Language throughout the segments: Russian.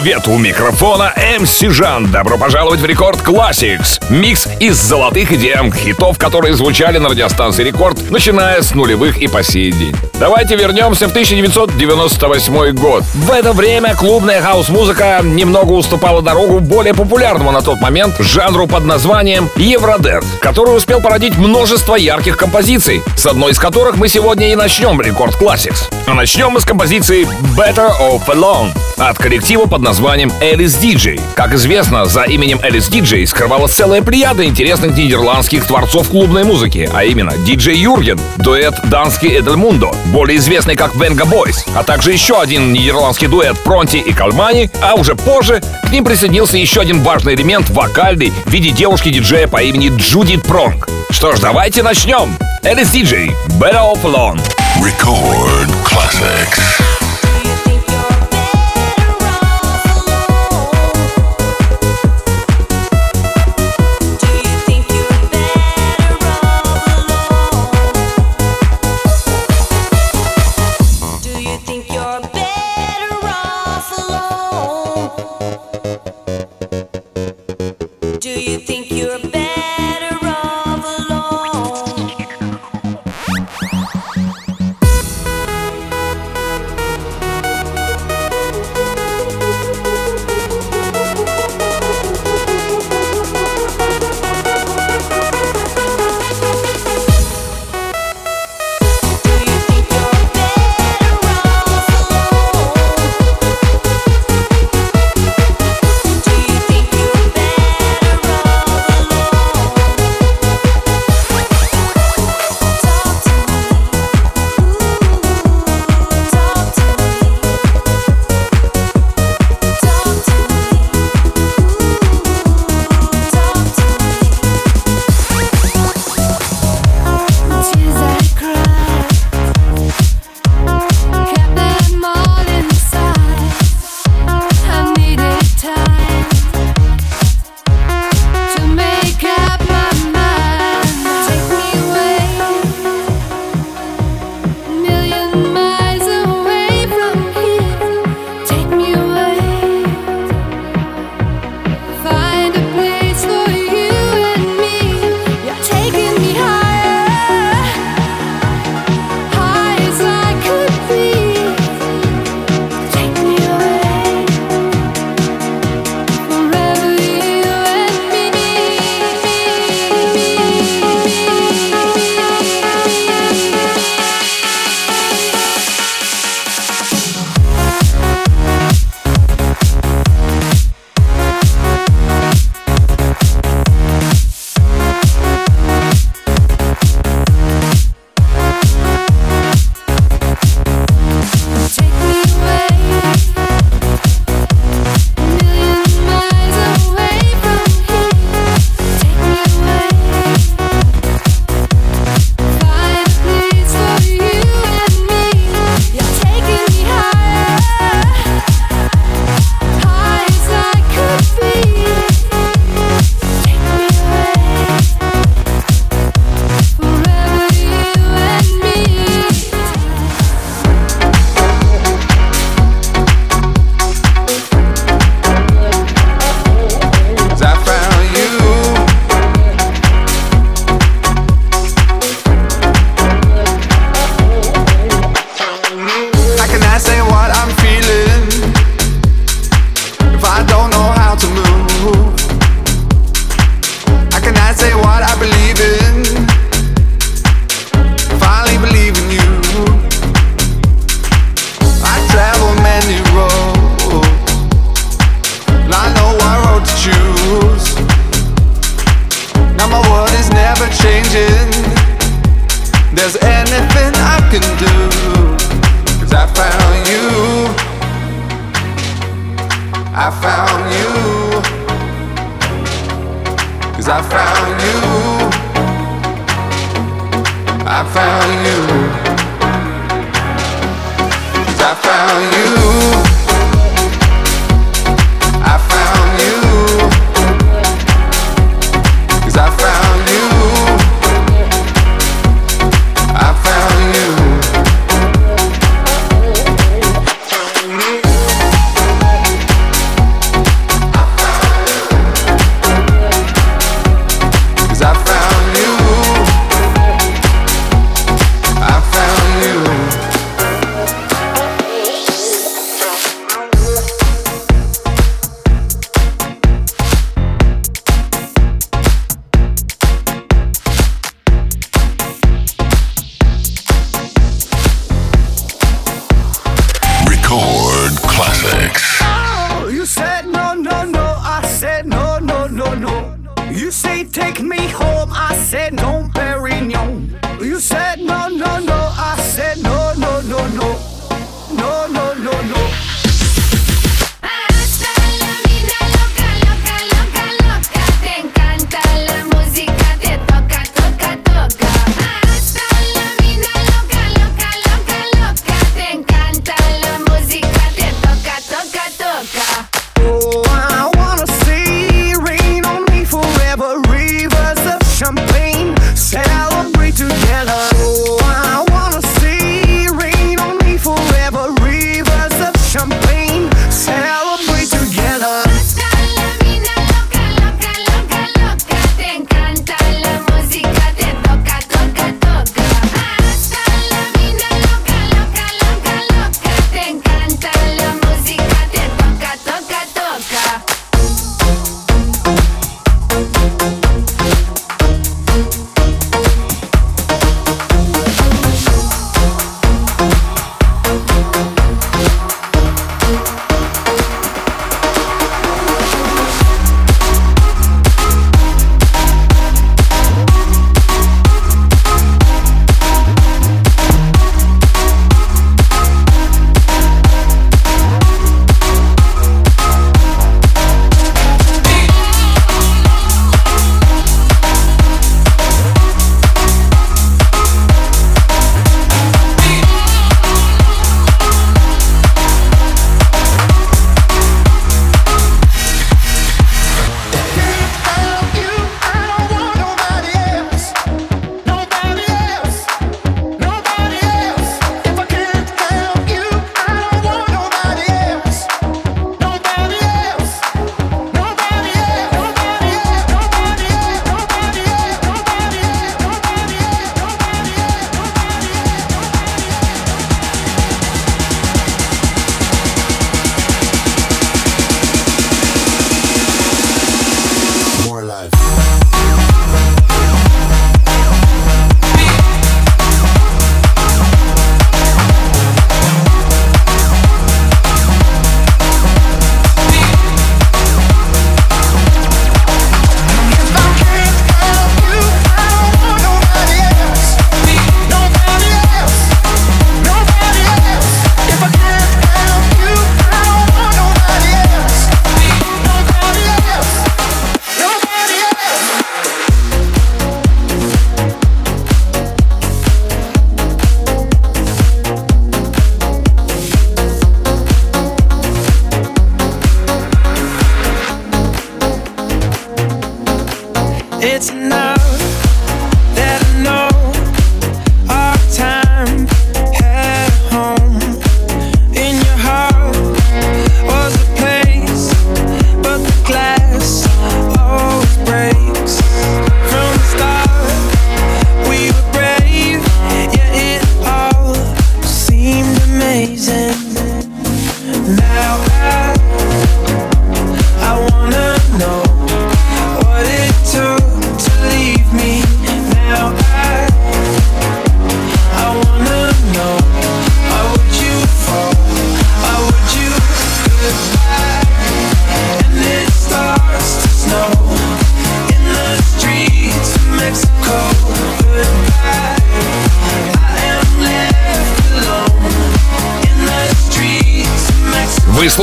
Привет! У микрофона MC Жан. Добро пожаловать в Record Classics. Микс из золотых EDM-хитов, которые звучали на радиостанции Рекорд, начиная с нулевых и по сей день. Давайте вернемся в 1998 год. В это время клубная хаус-музыка немного уступала дорогу более популярному на тот момент жанру под названием Евродент, который успел породить множество ярких композиций, с одной из которых мы сегодня и начнем Рекорд Classics. А начнем мы с композиции Better Off Alone от коллектива под названием Alice DJ. Как известно, за именем Alice DJ скрывалась целая плеяда интересных нидерландских творцов клубной музыки, а именно DJ Юрген, дуэт Данский Эдельмундо, более известный как Venga Boys, а также еще один нидерландский дуэт Пронти и Кальмани, а уже позже к ним присоединился еще один важный элемент вокальный в виде девушки-диджея по имени Джудит Пронг. Что ж, давайте начнем. Alice DJ, Better Off Alone. Record Classics.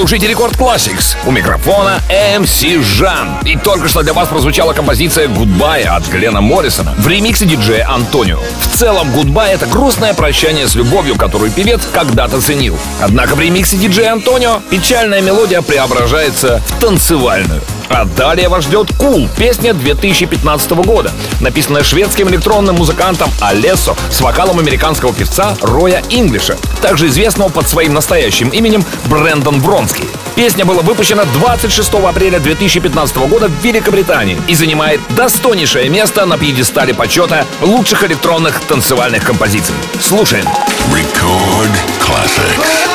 Слушаете Record Classics. У микрофона MC Жан. И только что для вас прозвучала композиция Goodbye от Глена Моррисона в ремиксе диджея Антонио. В целом, «Гудбай» — это грустное прощание с любовью, которую певец когда-то ценил. Однако в ремиксе диджея Антонио печальная мелодия преображается в танцевальную. А далее вас ждет «Cool» — песня 2015 года, написанная шведским электронным музыкантом Алессо с вокалом американского певца Роя Инглиша, также известного под своим настоящим именем Брэндон Бронский. Песня была выпущена 26 апреля 2015 года в Великобритании и занимает достойнейшее место на пьедестале почета лучших электронных танцевальных композиций. Слушаем. Record classics.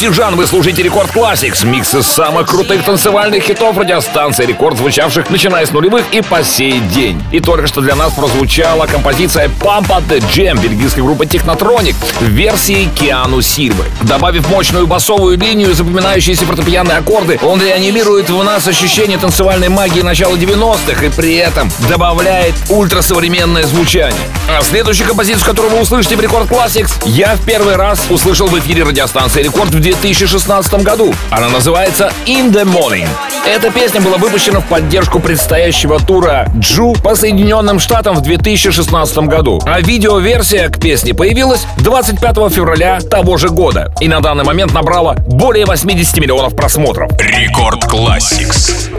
Рекорда MC Жан вы слушаете Record Classics, микс из самых крутых танцевальных хитов радиостанции Рекорд, звучавших начиная с нулевых и по сей день. И только что для нас прозвучала композиция Pump Up The Jam бельгийской группы Technotronic в версии Киану Сильвы. Добавив мощную басовую линию и запоминающиеся фортепианные аккорды, он реанимирует в нас ощущение танцевальной магии начала 90-х и при этом добавляет ультрасовременное звучание. А следующую композицию, которую вы услышите в Record Classics, я в первый раз услышал в эфире радиостанции Рекорд в 2016 году. Она называется In The Morning. Эта песня была выпущена в поддержку предстоящего тура Джу по Соединенным Штатам в 2016 году. А видеоверсия к песне появилась 25 февраля того же года и на данный момент набрала более 80 миллионов просмотров. Рекорд Classics.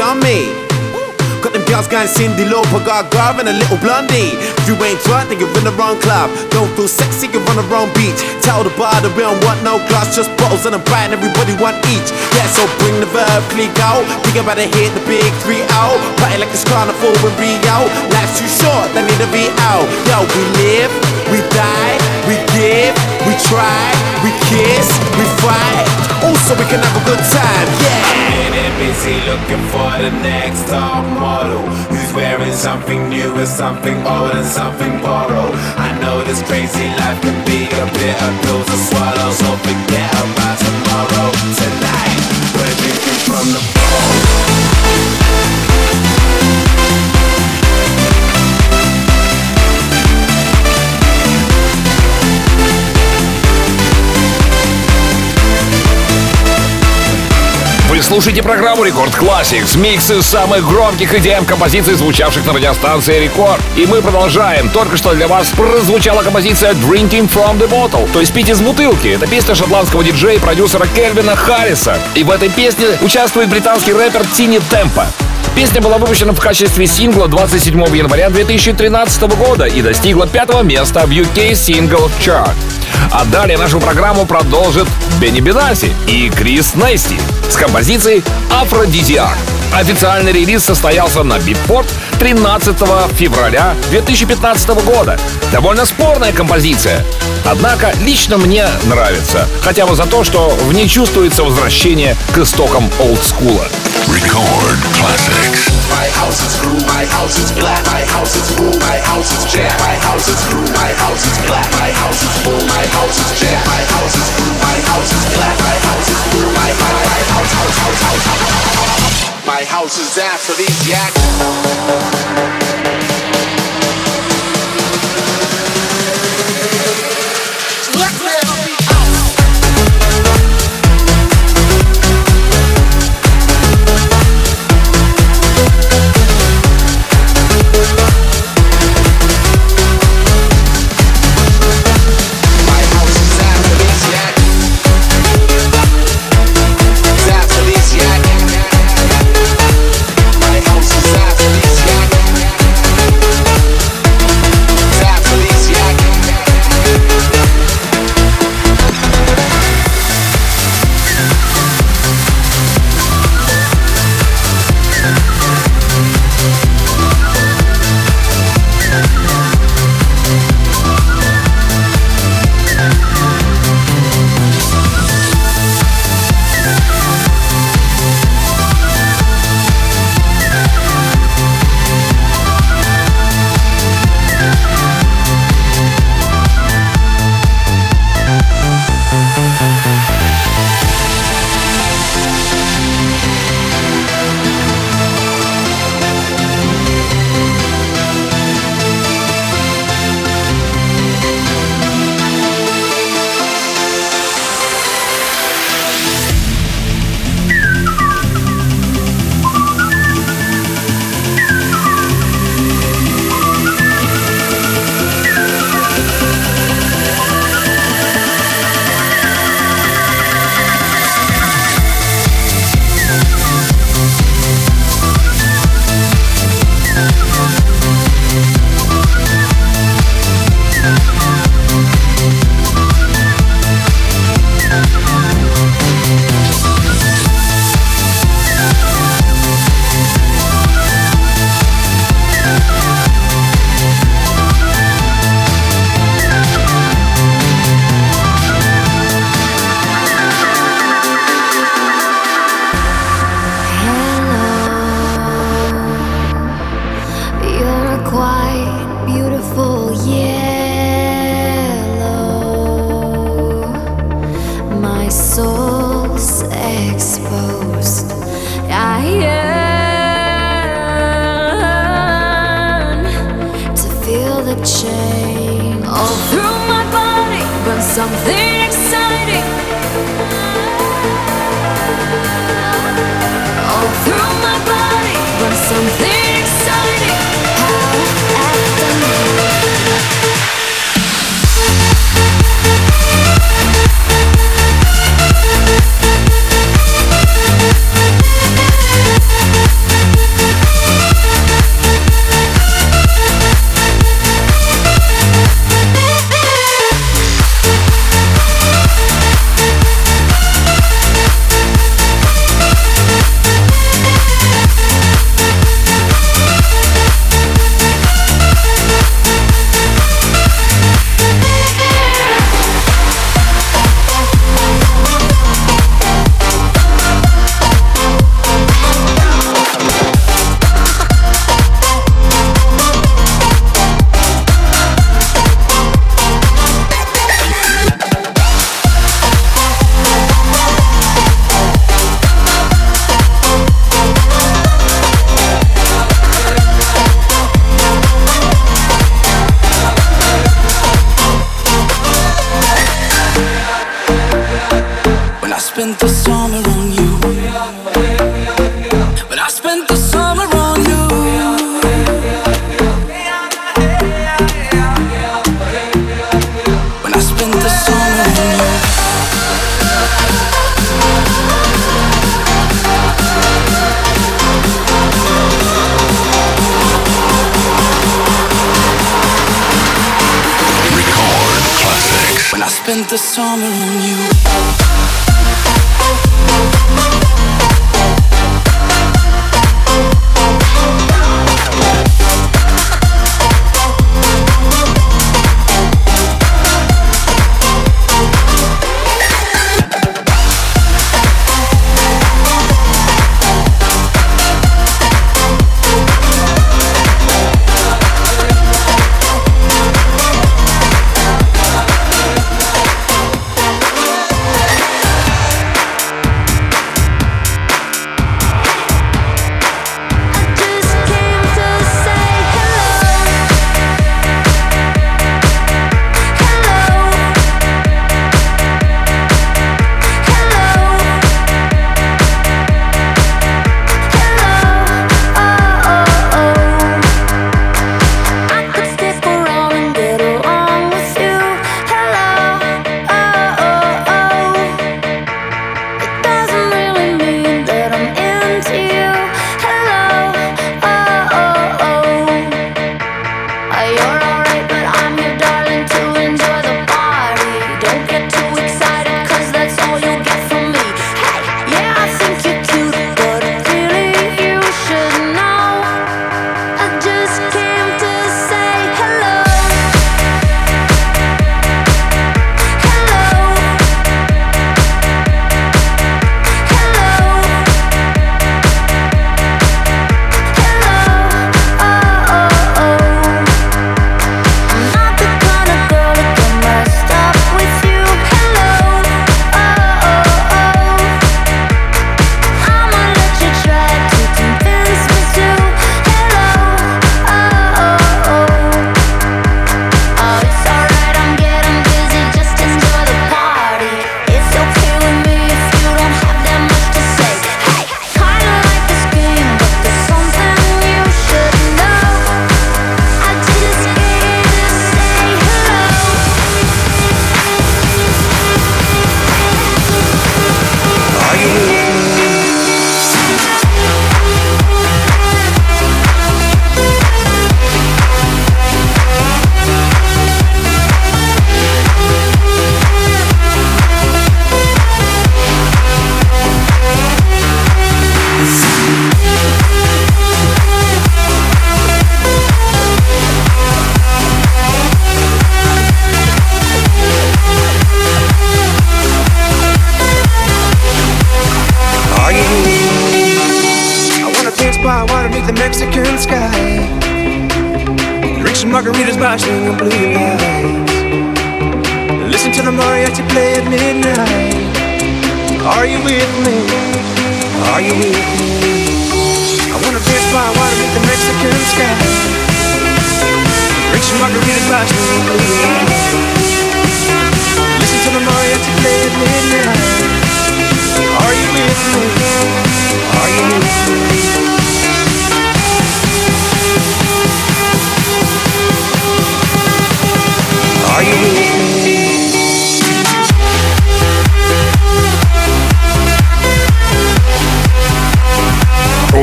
On me. Got them girls Gang, Cindy Lauper, Gaga, and a little blondie. If you ain't drunk, then you're in the wrong club. Don't feel sexy, you're on the wrong beach. Tell the bar that we don't want no glass, just bottles and a bite, and everybody want each. Yeah, so bring the verb, click out. Think about to hit the big three out. Party like it's carnival in Rio. Life's too short, they need to be out. Yo, we live, we die, we give, we try, we kiss, we fight. Also, we can have a good time, yeah. Getting busy looking for the next top model. Who's wearing something new and something old and something borrowed? I know this crazy life can be a bitter pill to swallow So forget about tomorrow. Tonight, we're drinking from the Вы слушаете программу Рекорд Classics, миксы самых громких идеям композиций, звучавших на радиостанции Рекорд. И мы продолжаем. Только что для вас прозвучала композиция Drinking from the Bottle, то есть пить из бутылки. Это песня шотландского диджея и продюсера Кельвина Харриса. И в этой песне участвует британский рэпер Тини Темпа. Песня была выпущена в качестве сингла 27 января 2013 года и достигла пятого места в UK Single Chart. А далее нашу программу продолжит Бенни Бенаси и Крис Нести с композицией «Афродизиак». Официальный релиз состоялся на Битпорт 13 февраля 2015 года. Довольно спорная композиция. Однако лично мне нравится. Хотя бы за то, что в ней чувствуется возвращение к истокам олдскула. Record classics. My house is blue, my house is black, my house is blue, my house is jam, my house is blue, my house is black, my house is blue, my house is jam, my house is blue, my house is black, my house is blue, my my my house house house house house. My house is aphrodisiac. My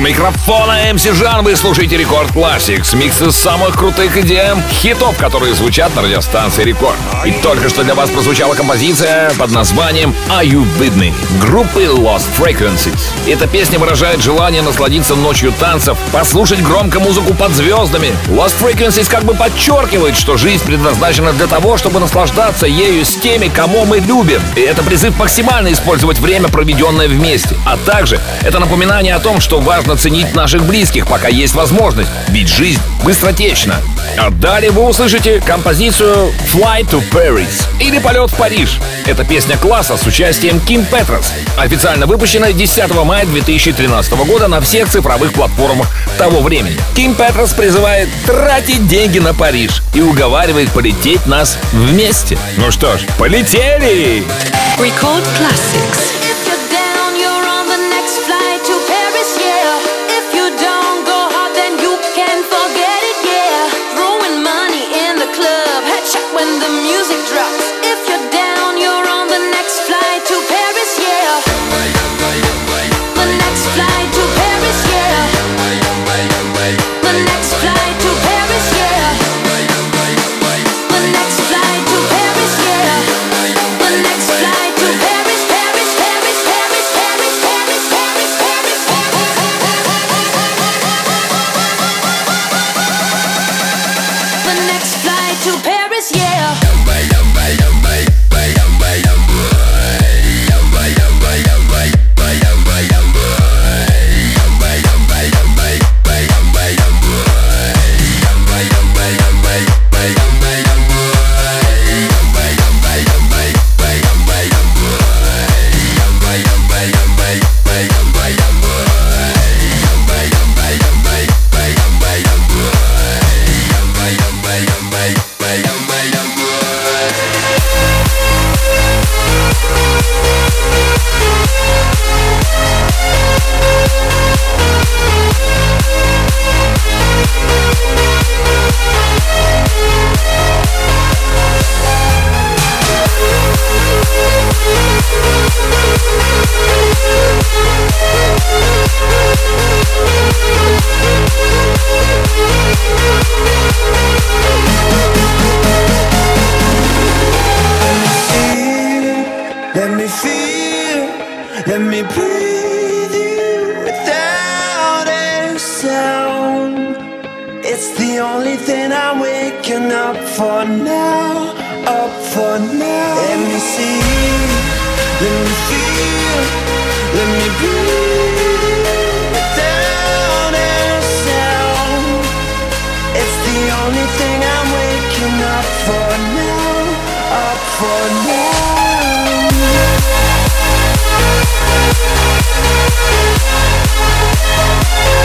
микрофона МС Жан вы слушаете Рекорд Classics, микс из самых крутых EDM хитов, которые звучат на радиостанции Рекорд. И только что для вас прозвучала композиция под названием Are You Me группы Lost Frequencies. Эта песня выражает желание насладиться ночью танцев, послушать громко музыку под звездами. Lost Frequencies как бы подчеркивает, что жизнь предназначена для того, чтобы наслаждаться ею с теми, кого мы любим. И это призыв максимально использовать время, проведенное вместе. А также это напоминание о том, что важно ценить наших близких, пока есть возможность, ведь жизнь быстротечна. А далее вы услышите композицию Fly to Paris или Полет в Париж. Это песня класса с участием Ким Петрос. Официально выпущена 10 мая 2013 года на всех цифровых платформах того времени. Ким Петрос призывает тратить деньги на Париж и уговаривает полететь нас вместе. Ну что ж, полетели! Record Classics. Let me breathe you without a sound. It's the only thing I'm waking up for now, up for now. Let me see let me feel, let me breathe without a sound. It's the only thing I'm waking up for now, up for now.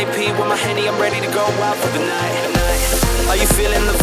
ASAP with my henny. I'm ready to go out for the night. Are you feeling the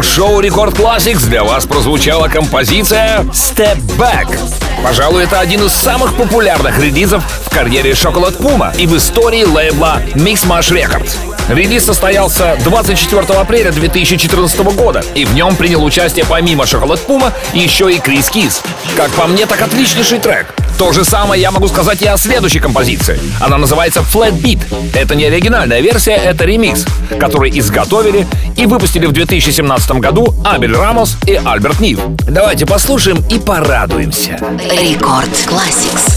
еженедельном шоу Рекорд Classics для вас прозвучала композиция Step Back. Пожалуй, это один из самых популярных релизов в карьере Шоколад Пума и в истории лейбла Mix Mash Records. Релиз состоялся 24 апреля 2014 года, и в нем принял участие помимо Шоколад Пума еще и Крис Кис. Как по мне, так отличнейший трек. То же самое я могу сказать и о следующей композиции. Она называется Flat Beat. Это не оригинальная версия, это ремикс, который изготовили и выпустили в 2017 году Абель Рамос и Альберт Нив. Давайте послушаем и порадуемся. Рекорд Classics.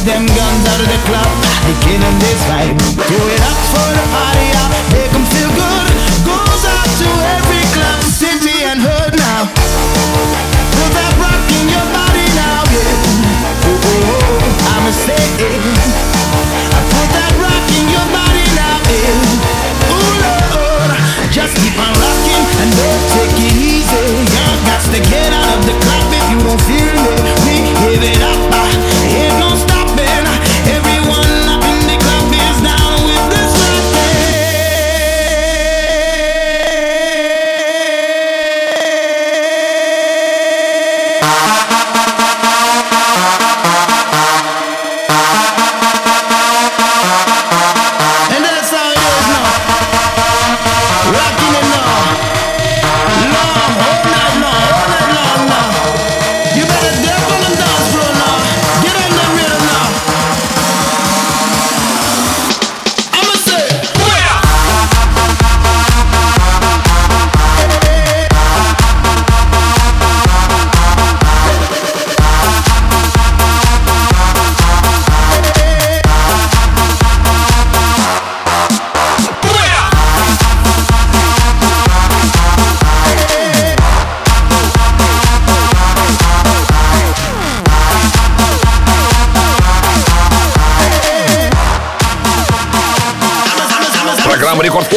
To the club, They beginning this vibe. Do it up for the party out, make 'em feel good. Goes out to every club, city and hood now. Put that rock in your body now, yeah. Oh, oh, oh, I'ma say it. I put that rock in your body now, yeah. Ooh, Lord, just keep on rocking and don't take it easy. You got to get out of the club if you don't feel me.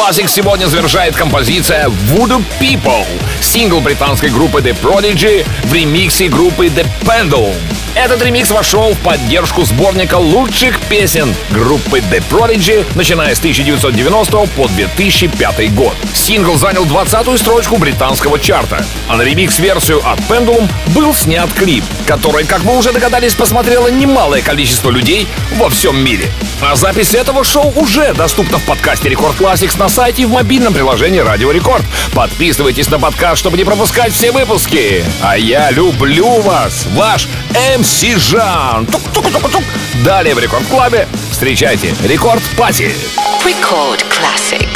Classic сегодня завершает композиция Voodoo People, сингл британской группы The Prodigy в ремиксе группы The Pendulum. Этот ремикс вошел в поддержку сборника лучших песен группы The Prodigy, начиная с 1990 по 2005 год. Сингл занял 20-ю строчку британского чарта, а на ремикс-версию от Pendulum был снят клип, который, как вы уже догадались, посмотрело немалое количество людей во всем мире. А запись этого шоу уже доступна в подкасте Record Classics на сайте и в мобильном приложении Радио Рекорд. Подписывайтесь на подкаст, чтобы не пропускать все выпуски. А я люблю вас, ваш MC Жан. Тук-тук-тук-тук. Далее в Record Club е встречайте Record Party. Record Classic.